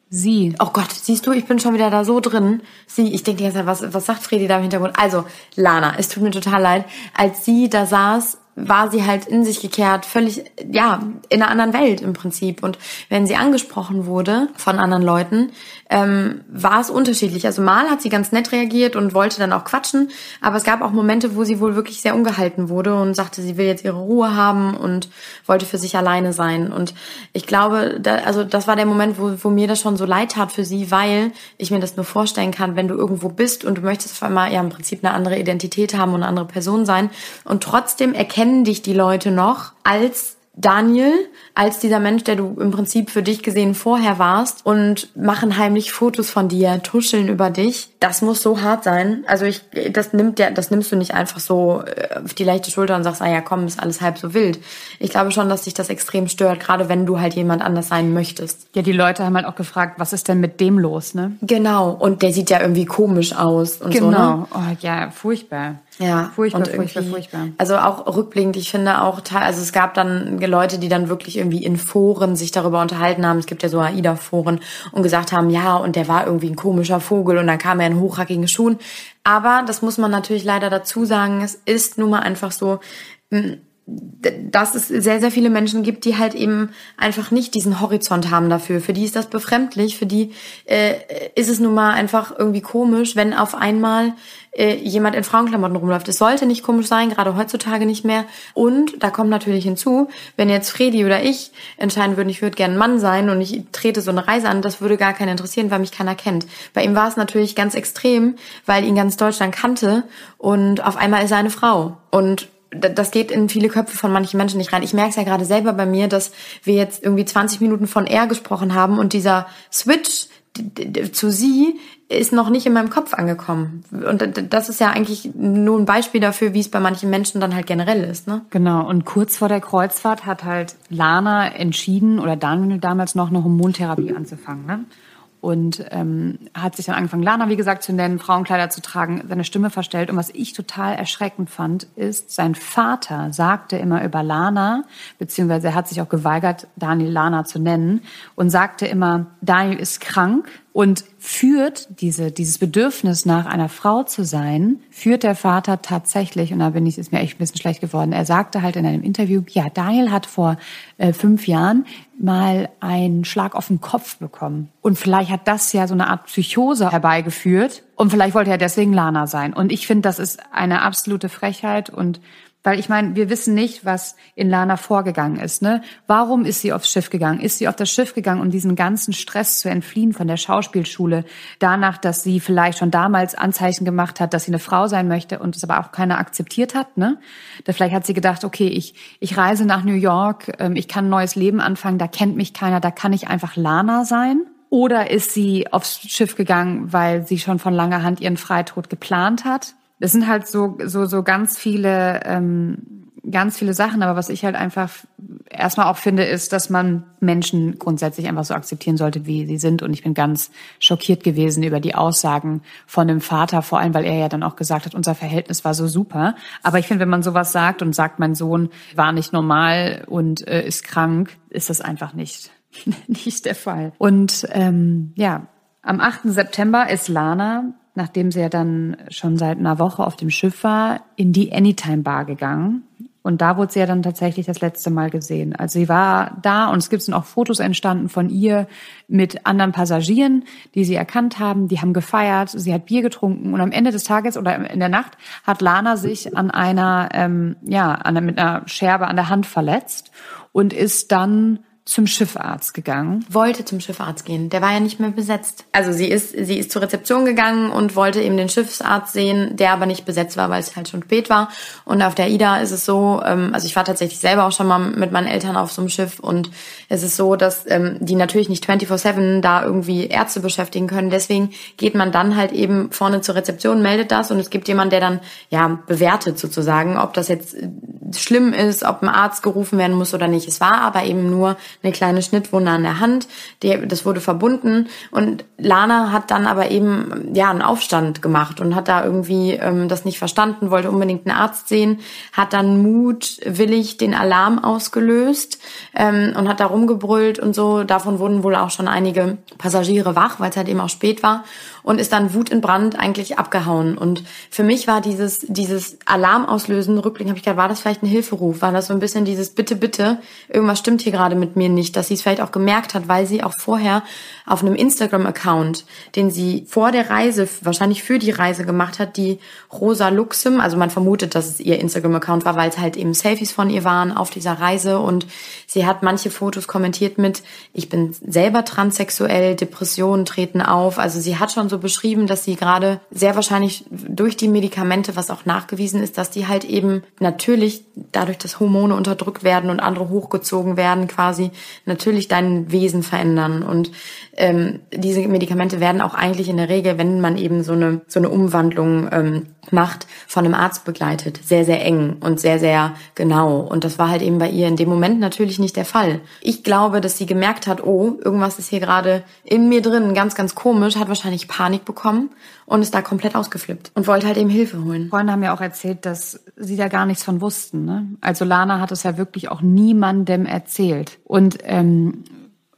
Sie. Oh Gott, siehst du, ich bin schon wieder da so drin. Sie, ich denke die ganze Zeit, was, was sagt Fredi da im Hintergrund? Also, Lana, es tut mir total leid. Als sie da saß, war sie halt in sich gekehrt, völlig, ja, in einer anderen Welt im Prinzip. Und wenn sie angesprochen wurde von anderen Leuten, ähm, war es unterschiedlich. Also mal hat sie ganz nett reagiert und wollte dann auch quatschen, aber es gab auch Momente, wo sie wohl wirklich sehr ungehalten wurde und sagte, sie will jetzt ihre Ruhe haben und wollte für sich alleine sein. Und ich glaube, da, also das war der Moment, wo, wo mir das schon so leid tat für sie, weil ich mir das nur vorstellen kann, wenn du irgendwo bist und du möchtest auf einmal ja im Prinzip eine andere Identität haben und eine andere Person sein und trotzdem erkennen dich die Leute noch als Daniel als dieser Mensch, der du im Prinzip für dich gesehen vorher warst und machen heimlich Fotos von dir, tuscheln über dich. Das muss so hart sein. Also ich, das nimmt ja, das nimmst du nicht einfach so äh, auf die leichte Schulter und sagst, ah ja, komm, ist alles halb so wild. Ich glaube schon, dass dich das extrem stört, gerade wenn du halt jemand anders sein möchtest. Ja, die Leute haben halt auch gefragt, was ist denn mit dem los, ne? Genau. Und der sieht ja irgendwie komisch aus und genau. so, ne? Genau. Oh, ja, furchtbar. Ja, furchtbar, und furchtbar, furchtbar. Also auch rückblickend, ich finde auch, also es gab dann Leute, die dann wirklich irgendwie in Foren sich darüber unterhalten haben. Es gibt ja so AIDA-Foren und gesagt haben, ja, und der war irgendwie ein komischer Vogel und dann kam er in hochhackigen Schuhen. Aber das muss man natürlich leider dazu sagen, es ist nun mal einfach so, dass es sehr, sehr viele Menschen gibt, die halt eben einfach nicht diesen Horizont haben dafür. Für die ist das befremdlich, für die äh, ist es nun mal einfach irgendwie komisch, wenn auf einmal äh, jemand in Frauenklamotten rumläuft. Es sollte nicht komisch sein, gerade heutzutage nicht mehr. Und da kommt natürlich hinzu, wenn jetzt Fredi oder ich entscheiden würden, ich würde gerne Mann sein und ich trete so eine Reise an, das würde gar keinen interessieren, weil mich keiner kennt. Bei ihm war es natürlich ganz extrem, weil ihn ganz Deutschland kannte und auf einmal ist er eine Frau. Und das geht in viele Köpfe von manchen Menschen nicht rein. Ich merke es ja gerade selber bei mir, dass wir jetzt irgendwie 20 Minuten von er gesprochen haben und dieser Switch zu sie ist noch nicht in meinem Kopf angekommen. Und das ist ja eigentlich nur ein Beispiel dafür, wie es bei manchen Menschen dann halt generell ist. Ne? Genau. Und kurz vor der Kreuzfahrt hat halt Lana entschieden, oder Daniel damals noch, eine Hormontherapie anzufangen. Ne? Und ähm, hat sich dann angefangen, Lana, wie gesagt, zu nennen, Frauenkleider zu tragen, seine Stimme verstellt. Und was ich total erschreckend fand, ist, sein Vater sagte immer über Lana, beziehungsweise er hat sich auch geweigert, Daniel Lana zu nennen, und sagte immer, Daniel ist krank, und führt diese, dieses Bedürfnis nach einer Frau zu sein, führt der Vater tatsächlich, und da bin ich, ist mir echt ein bisschen schlecht geworden. Er sagte halt in einem Interview, ja, Daniel hat vor äh, fünf Jahren mal einen Schlag auf den Kopf bekommen. Und vielleicht hat das ja so eine Art Psychose herbeigeführt. Und vielleicht wollte er deswegen Lana sein. Und ich finde, das ist eine absolute Frechheit und weil ich meine, wir wissen nicht, was in Lana vorgegangen ist. Ne? Warum ist sie aufs Schiff gegangen? Ist sie auf das Schiff gegangen, um diesen ganzen Stress zu entfliehen von der Schauspielschule? Danach, dass sie vielleicht schon damals Anzeichen gemacht hat, dass sie eine Frau sein möchte und es aber auch keiner akzeptiert hat. Ne? Da vielleicht hat sie gedacht, okay, ich, ich reise nach New York, ähm, ich kann ein neues Leben anfangen, da kennt mich keiner, da kann ich einfach Lana sein. Oder ist sie aufs Schiff gegangen, weil sie schon von langer Hand ihren Freitod geplant hat? Das sind halt so, so, so ganz viele, ähm, ganz viele Sachen. Aber was ich halt einfach erstmal auch finde, ist, dass man Menschen grundsätzlich einfach so akzeptieren sollte, wie sie sind. Und ich bin ganz schockiert gewesen über die Aussagen von dem Vater, vor allem, weil er ja dann auch gesagt hat, unser Verhältnis war so super. Aber ich finde, wenn man sowas sagt und sagt, mein Sohn war nicht normal und äh, ist krank, ist das einfach nicht nicht der Fall. Und ähm, ja, am 8. September ist Lana, nachdem sie ja dann schon seit einer Woche auf dem Schiff war, in die Anytime Bar gegangen. Und da wurde sie ja dann tatsächlich das letzte Mal gesehen. Also sie war da und es gibt dann auch Fotos entstanden von ihr mit anderen Passagieren, die sie erkannt haben. Die haben gefeiert, sie hat Bier getrunken und am Ende des Tages oder in der Nacht hat Lana sich an einer, ähm, ja, an, mit einer Scherbe an der Hand verletzt und ist dann zum Schiffarzt gegangen. Wollte zum Schiffarzt gehen. Der war ja nicht mehr besetzt. Also sie ist, sie ist zur Rezeption gegangen und wollte eben den Schiffsarzt sehen, der aber nicht besetzt war, weil es halt schon spät war. Und auf der Ida ist es so, ähm, also ich war tatsächlich selber auch schon mal mit meinen Eltern auf so einem Schiff und es ist so, dass ähm, die natürlich nicht 24-7 da irgendwie Ärzte beschäftigen können. Deswegen geht man dann halt eben vorne zur Rezeption, meldet das und es gibt jemanden, der dann ja bewertet sozusagen, ob das jetzt äh, schlimm ist, ob ein Arzt gerufen werden muss oder nicht. Es war aber eben nur eine kleine Schnittwunde an der Hand. Die, das wurde verbunden und Lana hat dann aber eben ja einen Aufstand gemacht und hat da irgendwie ähm, das nicht verstanden, wollte unbedingt einen Arzt sehen, hat dann mutwillig den Alarm ausgelöst ähm, und hat da rumgebrüllt und so. Davon wurden wohl auch schon einige Passagiere wach, weil es halt eben auch spät war und ist dann Wut in Brand eigentlich abgehauen. Und für mich war dieses, dieses Alarm auslösen, rückblickend habe ich gedacht, war das vielleicht ein Hilferuf? War das so ein bisschen dieses Bitte, bitte, irgendwas stimmt hier gerade mit mir nicht, dass sie es vielleicht auch gemerkt hat, weil sie auch vorher auf einem Instagram-Account, den sie vor der Reise, wahrscheinlich für die Reise gemacht hat, die Rosa Luxem, also man vermutet, dass es ihr Instagram-Account war, weil es halt eben Selfies von ihr waren auf dieser Reise und sie hat manche Fotos kommentiert mit, ich bin selber transsexuell, Depressionen treten auf, also sie hat schon so beschrieben, dass sie gerade sehr wahrscheinlich durch die Medikamente, was auch nachgewiesen ist, dass die halt eben natürlich dadurch, dass Hormone unterdrückt werden und andere hochgezogen werden, quasi natürlich dein Wesen verändern und ähm, diese Medikamente werden auch eigentlich in der Regel, wenn man eben so eine, so eine Umwandlung ähm, macht, von einem Arzt begleitet. Sehr, sehr eng und sehr, sehr genau. Und das war halt eben bei ihr in dem Moment natürlich nicht der Fall. Ich glaube, dass sie gemerkt hat, oh, irgendwas ist hier gerade in mir drin, ganz, ganz komisch, hat wahrscheinlich Panik bekommen und ist da komplett ausgeflippt und wollte halt eben Hilfe holen. Freunde haben ja auch erzählt, dass sie da gar nichts von wussten. Ne? Also Lana hat es ja wirklich auch niemandem erzählt. Und ähm,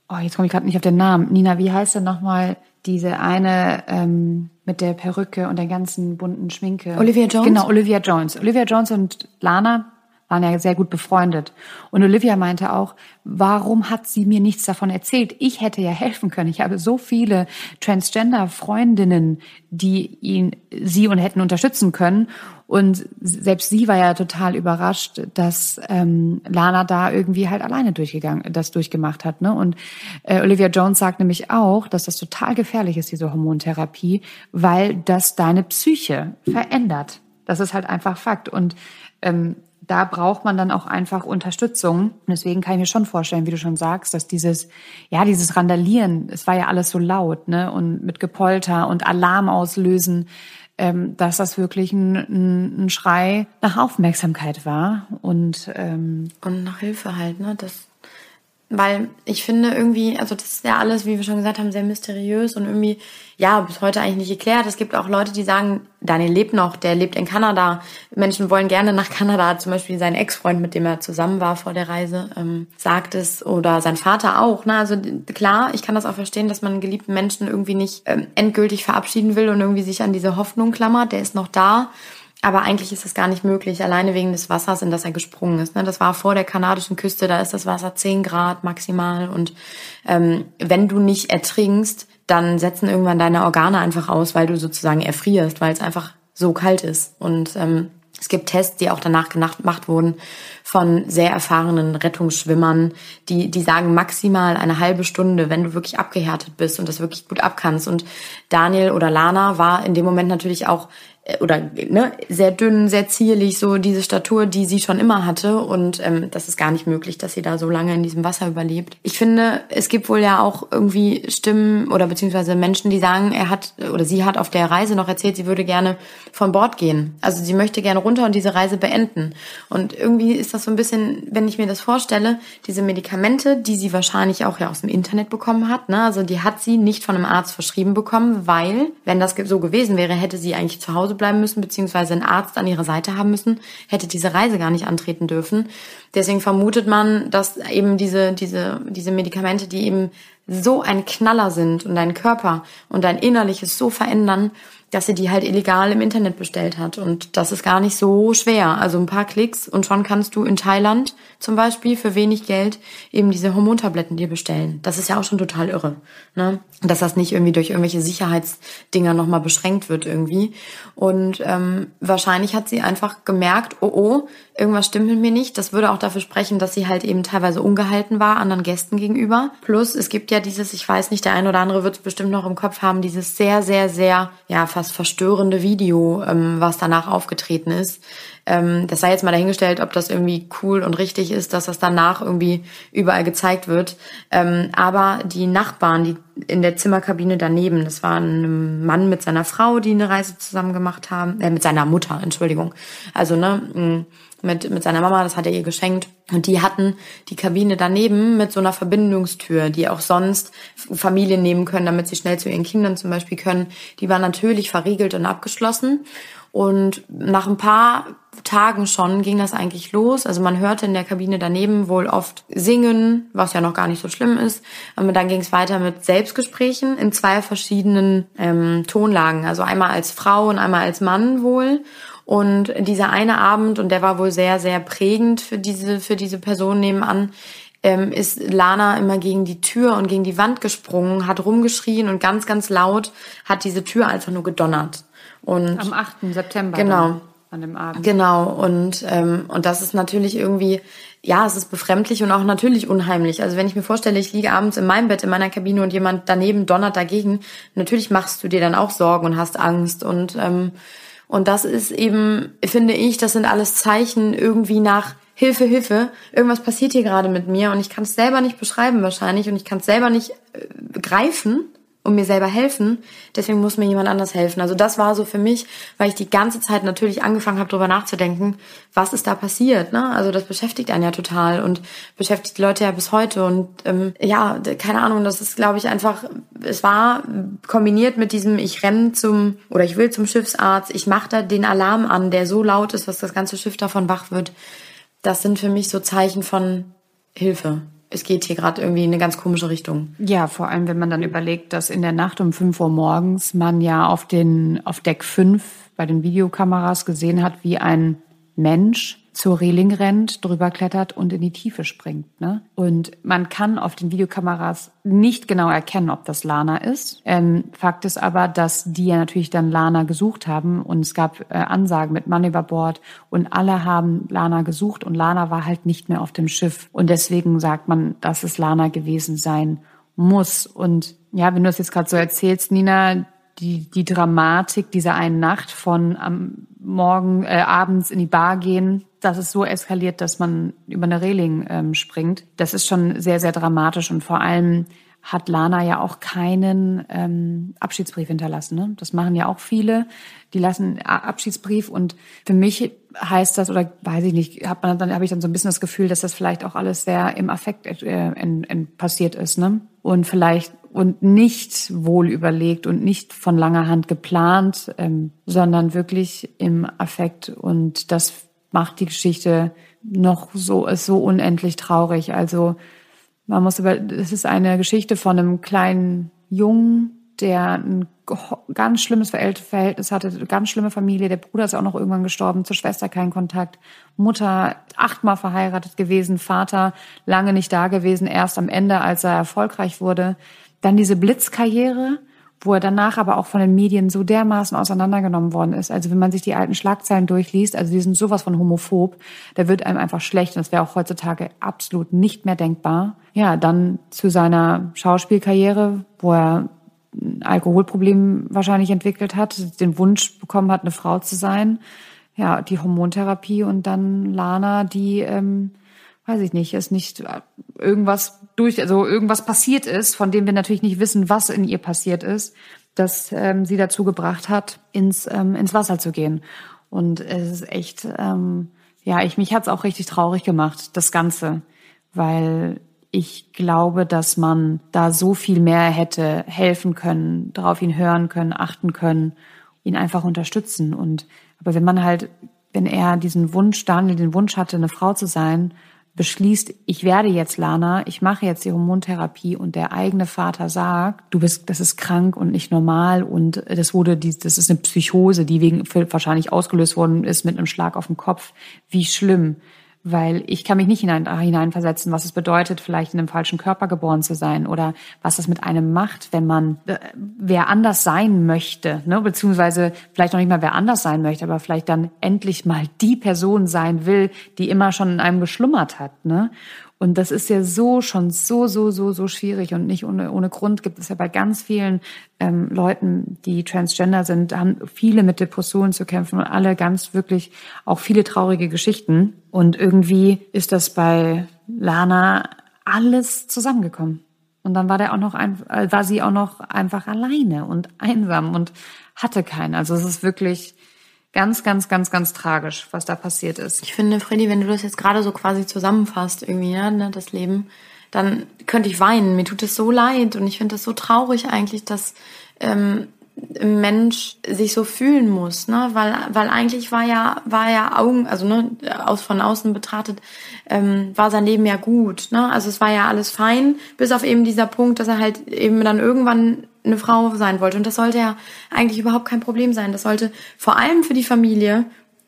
oh, jetzt komme ich gerade nicht auf den Namen. Nina, wie heißt denn nochmal diese eine ähm, mit der Perücke und der ganzen bunten Schminke? Olivia Jones? Genau, Olivia Jones. Olivia Jones und Lana waren ja sehr gut befreundet. Und Olivia meinte auch, warum hat sie mir nichts davon erzählt? Ich hätte ja helfen können. Ich habe so viele Transgender-Freundinnen, die ihn, sie und hätten unterstützen können. Und selbst sie war ja total überrascht, dass ähm, Lana da irgendwie halt alleine durchgegangen, das durchgemacht hat. Ne? Und äh, Olivia Jones sagt nämlich auch, dass das total gefährlich ist, diese Hormontherapie, weil das deine Psyche verändert. Das ist halt einfach Fakt. Und ähm, da braucht man dann auch einfach Unterstützung. Und deswegen kann ich mir schon vorstellen, wie du schon sagst, dass dieses, ja, dieses Randalieren, es war ja alles so laut, ne, und mit Gepolter und Alarm auslösen, ähm, dass das wirklich ein, ein, ein Schrei nach Aufmerksamkeit war und ähm, und nach Hilfe halt, ne? Das, weil ich finde irgendwie, also das ist ja alles, wie wir schon gesagt haben, sehr mysteriös und irgendwie ja bis heute eigentlich nicht geklärt. Es gibt auch Leute, die sagen, Daniel lebt noch, der lebt in Kanada. Menschen wollen gerne nach Kanada. Zum Beispiel sein Ex-Freund, mit dem er zusammen war vor der Reise, ähm, sagt es oder sein Vater auch. Ne? Also klar, ich kann das auch verstehen, dass man geliebten Menschen irgendwie nicht ähm, endgültig verabschieden will und irgendwie sich an diese Hoffnung klammert. Der ist noch da. Aber eigentlich ist es gar nicht möglich, alleine wegen des Wassers, in das er gesprungen ist. Ne? Das war vor der kanadischen Küste, da ist das Wasser 10 Grad maximal. Und ähm, wenn du nicht ertrinkst, dann setzen irgendwann deine Organe einfach aus, weil du sozusagen erfrierst, weil es einfach so kalt ist. Und ähm, es gibt Tests, die auch danach gemacht wurden von sehr erfahrenen Rettungsschwimmern, die, die sagen maximal eine halbe Stunde, wenn du wirklich abgehärtet bist und das wirklich gut abkannst. Und Daniel oder Lana war in dem Moment natürlich auch oder ne, sehr dünn, sehr zierlich, so diese Statur, die sie schon immer hatte. Und ähm, das ist gar nicht möglich, dass sie da so lange in diesem Wasser überlebt. Ich finde, es gibt wohl ja auch irgendwie Stimmen oder beziehungsweise Menschen, die sagen, er hat oder sie hat auf der Reise noch erzählt, sie würde gerne von Bord gehen. Also sie möchte gerne runter und diese Reise beenden. Und irgendwie ist das so ein bisschen, wenn ich mir das vorstelle, diese Medikamente, die sie wahrscheinlich auch ja aus dem Internet bekommen hat, ne? also die hat sie nicht von einem Arzt verschrieben bekommen, weil, wenn das so gewesen wäre, hätte sie eigentlich zu Hause bleiben müssen, beziehungsweise einen Arzt an ihrer Seite haben müssen, hätte diese Reise gar nicht antreten dürfen. Deswegen vermutet man, dass eben diese, diese, diese Medikamente, die eben so ein Knaller sind und dein Körper und dein Innerliches so verändern, dass sie die halt illegal im Internet bestellt hat. Und das ist gar nicht so schwer. Also ein paar Klicks und schon kannst du in Thailand zum Beispiel für wenig Geld eben diese Hormontabletten dir bestellen. Das ist ja auch schon total irre. Ne? Dass das nicht irgendwie durch irgendwelche Sicherheitsdinger nochmal beschränkt wird irgendwie. Und ähm, wahrscheinlich hat sie einfach gemerkt, oh oh, irgendwas stimmt mit mir nicht. Das würde auch dafür sprechen, dass sie halt eben teilweise ungehalten war anderen Gästen gegenüber. Plus, es gibt ja dieses, ich weiß nicht, der eine oder andere wird es bestimmt noch im Kopf haben, dieses sehr, sehr, sehr, ja, fast verstörende Video, ähm, was danach aufgetreten ist. Ähm, das sei jetzt mal dahingestellt, ob das irgendwie cool und richtig ist, dass das danach irgendwie überall gezeigt wird. Ähm, aber die Nachbarn, die in der Zimmerkabine daneben, das war ein Mann mit seiner Frau, die eine Reise zusammen gemacht haben, äh, mit seiner Mutter, Entschuldigung. Also, ne, mit, mit seiner Mama, das hat er ihr geschenkt. Und die hatten die Kabine daneben mit so einer Verbindungstür, die auch sonst Familien nehmen können, damit sie schnell zu ihren Kindern zum Beispiel können. Die war natürlich verriegelt und abgeschlossen. Und nach ein paar Tagen schon ging das eigentlich los. Also man hörte in der Kabine daneben wohl oft singen, was ja noch gar nicht so schlimm ist. Aber dann ging es weiter mit Selbstgesprächen in zwei verschiedenen ähm, Tonlagen. Also einmal als Frau und einmal als Mann wohl. Und dieser eine Abend, und der war wohl sehr, sehr prägend für diese, für diese Person nebenan, ähm, ist Lana immer gegen die Tür und gegen die Wand gesprungen, hat rumgeschrien und ganz, ganz laut hat diese Tür einfach nur gedonnert. Und Am 8. September. Genau. An dem Abend. Genau. Und, ähm, und das ist natürlich irgendwie, ja, es ist befremdlich und auch natürlich unheimlich. Also wenn ich mir vorstelle, ich liege abends in meinem Bett in meiner Kabine und jemand daneben donnert dagegen, natürlich machst du dir dann auch Sorgen und hast Angst und ähm, und das ist eben, finde ich, das sind alles Zeichen irgendwie nach Hilfe, Hilfe. Irgendwas passiert hier gerade mit mir und ich kann es selber nicht beschreiben wahrscheinlich und ich kann es selber nicht äh, begreifen und mir selber helfen. Deswegen muss mir jemand anders helfen. Also das war so für mich, weil ich die ganze Zeit natürlich angefangen habe, darüber nachzudenken, was ist da passiert. Ne? Also das beschäftigt einen ja total und beschäftigt die Leute ja bis heute. Und ähm, ja, keine Ahnung, das ist, glaube ich, einfach, es war kombiniert mit diesem, ich renne zum, oder ich will zum Schiffsarzt, ich mache da den Alarm an, der so laut ist, dass das ganze Schiff davon wach wird. Das sind für mich so Zeichen von Hilfe es geht hier gerade irgendwie in eine ganz komische Richtung. Ja, vor allem, wenn man dann überlegt, dass in der Nacht um 5 Uhr morgens man ja auf den, auf Deck 5 bei den Videokameras gesehen hat, wie ein Mensch zur Reling rennt, drüber klettert und in die Tiefe springt. Ne? Und man kann auf den Videokameras nicht genau erkennen, ob das Lana ist. Ähm, Fakt ist aber, dass die ja natürlich dann Lana gesucht haben und es gab äh, Ansagen mit Mann über Bord und alle haben Lana gesucht und Lana war halt nicht mehr auf dem Schiff. Und deswegen sagt man, dass es Lana gewesen sein muss. Und ja, wenn du das jetzt gerade so erzählst, Nina, die, die Dramatik dieser einen Nacht von am Morgen, äh, abends in die Bar gehen, dass es so eskaliert, dass man über eine Reling ähm, springt. Das ist schon sehr, sehr dramatisch und vor allem hat Lana ja auch keinen ähm, Abschiedsbrief hinterlassen. Ne? Das machen ja auch viele. Die lassen Abschiedsbrief und für mich heißt das oder weiß ich nicht, hat man dann habe ich dann so ein bisschen das Gefühl, dass das vielleicht auch alles sehr im Affekt äh, in, in passiert ist, ne? Und vielleicht und nicht wohl überlegt und nicht von langer Hand geplant, ähm, sondern wirklich im Affekt und das macht die Geschichte noch so, ist so unendlich traurig. Also, man muss über, es ist eine Geschichte von einem kleinen Jungen, der ein ganz schlimmes Verhältnis hatte, ganz schlimme Familie. Der Bruder ist auch noch irgendwann gestorben, zur Schwester kein Kontakt. Mutter achtmal verheiratet gewesen, Vater lange nicht da gewesen, erst am Ende, als er erfolgreich wurde. Dann diese Blitzkarriere, wo er danach aber auch von den Medien so dermaßen auseinandergenommen worden ist. Also wenn man sich die alten Schlagzeilen durchliest, also die sind sowas von homophob, da wird einem einfach schlecht und das wäre auch heutzutage absolut nicht mehr denkbar. Ja, dann zu seiner Schauspielkarriere, wo er ein Alkoholproblem wahrscheinlich entwickelt hat, den Wunsch bekommen hat, eine Frau zu sein. Ja, die Hormontherapie und dann Lana, die, ähm, weiß ich nicht, ist nicht irgendwas durch, also irgendwas passiert ist, von dem wir natürlich nicht wissen, was in ihr passiert ist, dass ähm, sie dazu gebracht hat, ins, ähm, ins Wasser zu gehen. Und es ist echt, ähm, ja, ich mich hat's auch richtig traurig gemacht, das Ganze, weil ich glaube, dass man da so viel mehr hätte helfen können, darauf ihn hören können, achten können ihn einfach unterstützen. Und aber wenn man halt, wenn er diesen Wunsch, Daniel den Wunsch hatte, eine Frau zu sein, beschließt, ich werde jetzt Lana, ich mache jetzt die Hormontherapie und der eigene Vater sagt, du bist, das ist krank und nicht normal und das wurde, das ist eine Psychose, die wegen wahrscheinlich ausgelöst worden ist mit einem Schlag auf den Kopf. Wie schlimm weil ich kann mich nicht hinein, hineinversetzen, was es bedeutet, vielleicht in einem falschen Körper geboren zu sein oder was das mit einem macht, wenn man äh, wer anders sein möchte, ne? beziehungsweise vielleicht noch nicht mal wer anders sein möchte, aber vielleicht dann endlich mal die Person sein will, die immer schon in einem geschlummert hat. Ne? Und das ist ja so schon so, so, so, so schwierig und nicht ohne, ohne Grund gibt es ja bei ganz vielen ähm, Leuten, die transgender sind, haben viele mit Depressionen zu kämpfen und alle ganz wirklich auch viele traurige Geschichten. Und irgendwie ist das bei Lana alles zusammengekommen. Und dann war der auch noch ein, äh, war sie auch noch einfach alleine und einsam und hatte keinen. Also es ist wirklich ganz, ganz, ganz, ganz tragisch, was da passiert ist. Ich finde, Freddy, wenn du das jetzt gerade so quasi zusammenfasst, irgendwie, ja, ne, das Leben, dann könnte ich weinen. Mir tut es so leid und ich finde es so traurig eigentlich, dass ähm, ein Mensch sich so fühlen muss, ne? Weil, weil eigentlich war ja, war ja Augen, also ne, aus von außen betrachtet, ähm, war sein Leben ja gut, ne? Also es war ja alles fein, bis auf eben dieser Punkt, dass er halt eben dann irgendwann eine Frau sein wollte. Und das sollte ja eigentlich überhaupt kein Problem sein. Das sollte vor allem für die Familie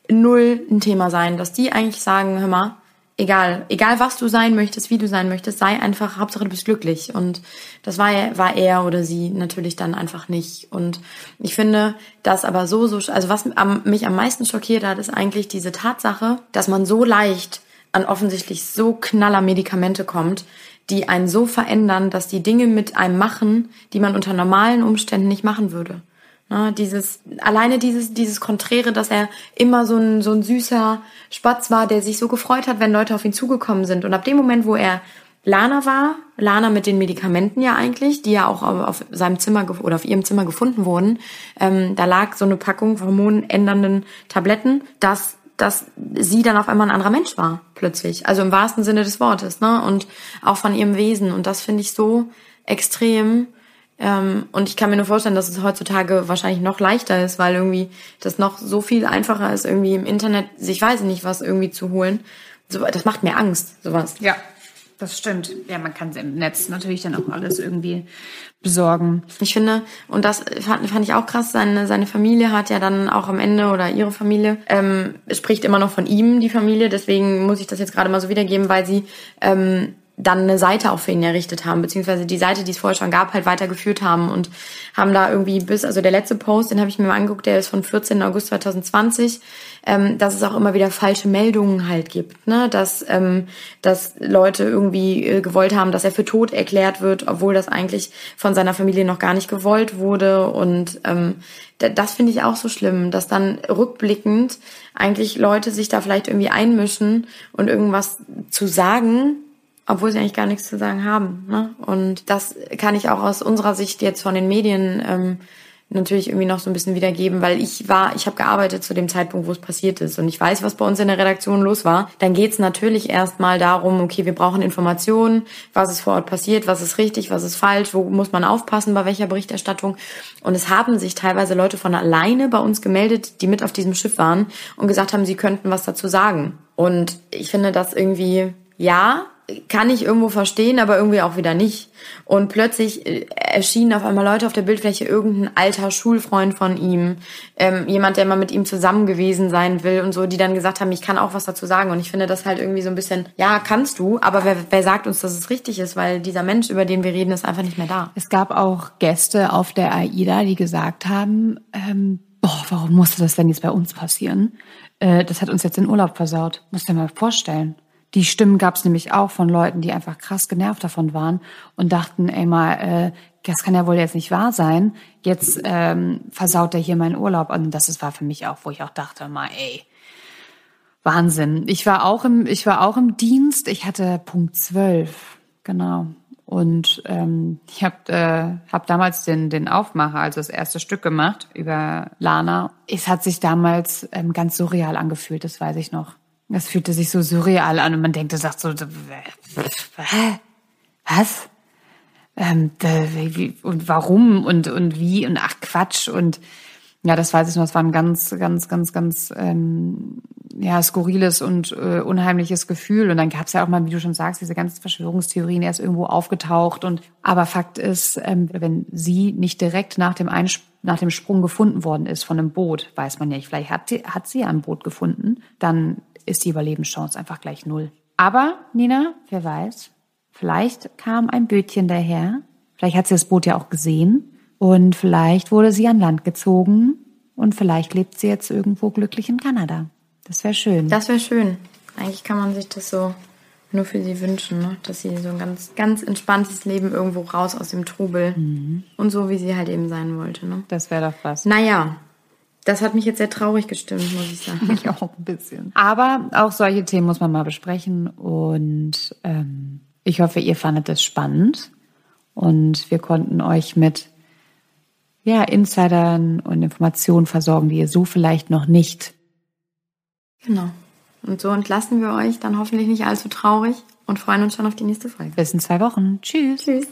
null ein Thema sein, dass die eigentlich sagen, hör mal, egal, egal was du sein möchtest, wie du sein möchtest, sei einfach, Hauptsache du bist glücklich. Und das war, war er oder sie natürlich dann einfach nicht. Und ich finde das aber so, so, also was mich am meisten schockiert hat, ist eigentlich diese Tatsache, dass man so leicht an offensichtlich so knaller Medikamente kommt, die einen so verändern, dass die Dinge mit einem machen, die man unter normalen Umständen nicht machen würde. Ne, dieses, alleine dieses, dieses Konträre, dass er immer so ein, so ein süßer Spatz war, der sich so gefreut hat, wenn Leute auf ihn zugekommen sind. Und ab dem Moment, wo er Lana war, Lana mit den Medikamenten ja eigentlich, die ja auch auf seinem Zimmer oder auf ihrem Zimmer gefunden wurden, ähm, da lag so eine Packung hormonändernden Tabletten, dass dass sie dann auf einmal ein anderer Mensch war, plötzlich. Also im wahrsten Sinne des Wortes, ne? Und auch von ihrem Wesen. Und das finde ich so extrem. Ähm, und ich kann mir nur vorstellen, dass es heutzutage wahrscheinlich noch leichter ist, weil irgendwie das noch so viel einfacher ist, irgendwie im Internet, ich weiß nicht, was irgendwie zu holen. So, das macht mir Angst, sowas. Ja, das stimmt. Ja, man kann im Netz natürlich dann auch alles irgendwie besorgen. Ich finde, und das fand, fand ich auch krass, seine, seine Familie hat ja dann auch am Ende oder ihre Familie, ähm, spricht immer noch von ihm, die Familie, deswegen muss ich das jetzt gerade mal so wiedergeben, weil sie ähm, dann eine Seite auch für ihn errichtet haben, beziehungsweise die Seite, die es vorher schon gab, halt weitergeführt haben und haben da irgendwie bis, also der letzte Post, den habe ich mir mal angeguckt, der ist von 14. August 2020, ähm, dass es auch immer wieder falsche Meldungen halt gibt, ne, dass, ähm, dass Leute irgendwie äh, gewollt haben, dass er für tot erklärt wird, obwohl das eigentlich von seiner Familie noch gar nicht gewollt wurde und ähm, das finde ich auch so schlimm, dass dann rückblickend eigentlich Leute sich da vielleicht irgendwie einmischen und irgendwas zu sagen, obwohl sie eigentlich gar nichts zu sagen haben. Ne? Und das kann ich auch aus unserer Sicht jetzt von den Medien ähm, natürlich irgendwie noch so ein bisschen wiedergeben, weil ich war, ich habe gearbeitet zu dem Zeitpunkt, wo es passiert ist und ich weiß, was bei uns in der Redaktion los war. Dann geht's natürlich erstmal darum, okay, wir brauchen Informationen, was ist vor Ort passiert, was ist richtig, was ist falsch, wo muss man aufpassen, bei welcher Berichterstattung. Und es haben sich teilweise Leute von alleine bei uns gemeldet, die mit auf diesem Schiff waren und gesagt haben, sie könnten was dazu sagen. Und ich finde das irgendwie, ja, kann ich irgendwo verstehen, aber irgendwie auch wieder nicht. Und plötzlich äh, erschienen auf einmal Leute auf der Bildfläche, irgendein alter Schulfreund von ihm, ähm, jemand, der mal mit ihm zusammen gewesen sein will und so, die dann gesagt haben, ich kann auch was dazu sagen. Und ich finde das halt irgendwie so ein bisschen, ja, kannst du, aber wer, wer sagt uns, dass es richtig ist, weil dieser Mensch, über den wir reden, ist einfach nicht mehr da. Es gab auch Gäste auf der AIDA, die gesagt haben, ähm, boah, warum musste das denn jetzt bei uns passieren? Äh, das hat uns jetzt den Urlaub versaut. Musst dir mal vorstellen. Die Stimmen gab es nämlich auch von Leuten, die einfach krass genervt davon waren und dachten, ey mal, äh, das kann ja wohl jetzt nicht wahr sein. Jetzt ähm, versaut er hier meinen Urlaub. Und das war für mich auch, wo ich auch dachte, mal, ey, Wahnsinn. Ich war auch im, ich war auch im Dienst. Ich hatte Punkt 12, genau. Und ähm, ich habe äh, hab damals den, den Aufmacher, also das erste Stück gemacht über Lana. Es hat sich damals ähm, ganz surreal angefühlt, das weiß ich noch. Das fühlte sich so surreal an und man denkt, er sagt so, was? Ähm, und warum und, und wie und ach Quatsch und Ja, das weiß ich noch. Das war ein ganz, ganz, ganz, ganz ähm, ja, skurriles und äh, unheimliches Gefühl. Und dann gab es ja auch mal, wie du schon sagst, diese ganzen Verschwörungstheorien erst irgendwo aufgetaucht. Und aber Fakt ist, ähm, wenn sie nicht direkt nach dem nach dem Sprung gefunden worden ist von einem Boot, weiß man ja nicht. Vielleicht hat, sie, hat sie ein Boot gefunden, dann ist die Überlebenschance einfach gleich null. Aber Nina, wer weiß, vielleicht kam ein Bötchen daher. Vielleicht hat sie das Boot ja auch gesehen und vielleicht wurde sie an Land gezogen und vielleicht lebt sie jetzt irgendwo glücklich in Kanada. Das wäre schön. Das wäre schön. Eigentlich kann man sich das so nur für sie wünschen, ne? dass sie so ein ganz, ganz entspanntes Leben irgendwo raus aus dem Trubel mhm. und so, wie sie halt eben sein wollte. Ne? Das wäre doch was. Naja, das hat mich jetzt sehr traurig gestimmt, muss ich sagen. Mich auch ein bisschen. Aber auch solche Themen muss man mal besprechen und ähm, ich hoffe, ihr fandet es spannend und wir konnten euch mit ja, Insidern und Informationen versorgen, die ihr so vielleicht noch nicht Genau. Und so entlassen wir euch dann hoffentlich nicht allzu traurig und freuen uns schon auf die nächste Folge. Bis in zwei Wochen. Tschüss. Tschüss.